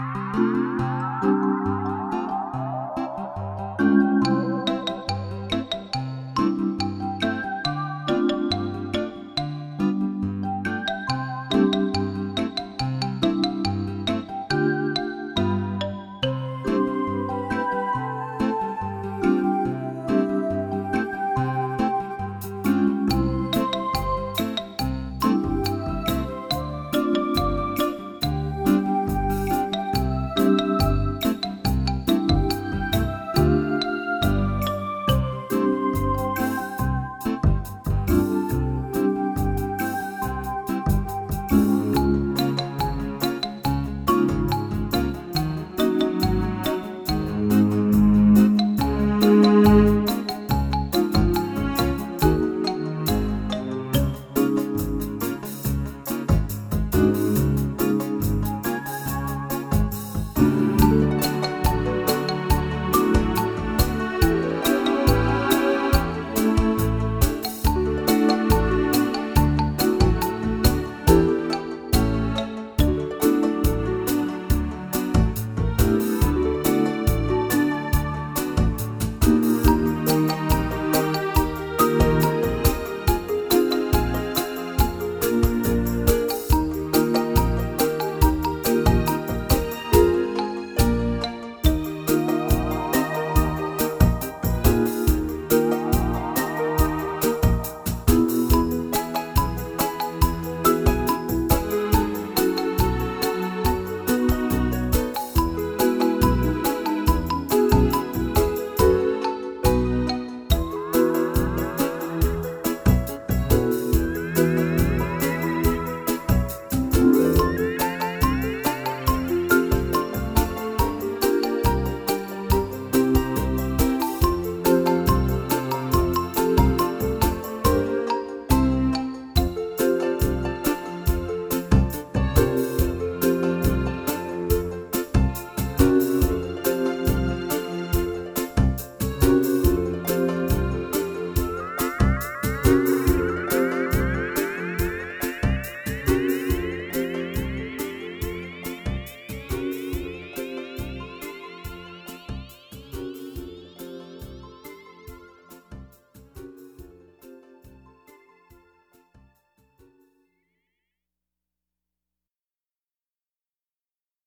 Música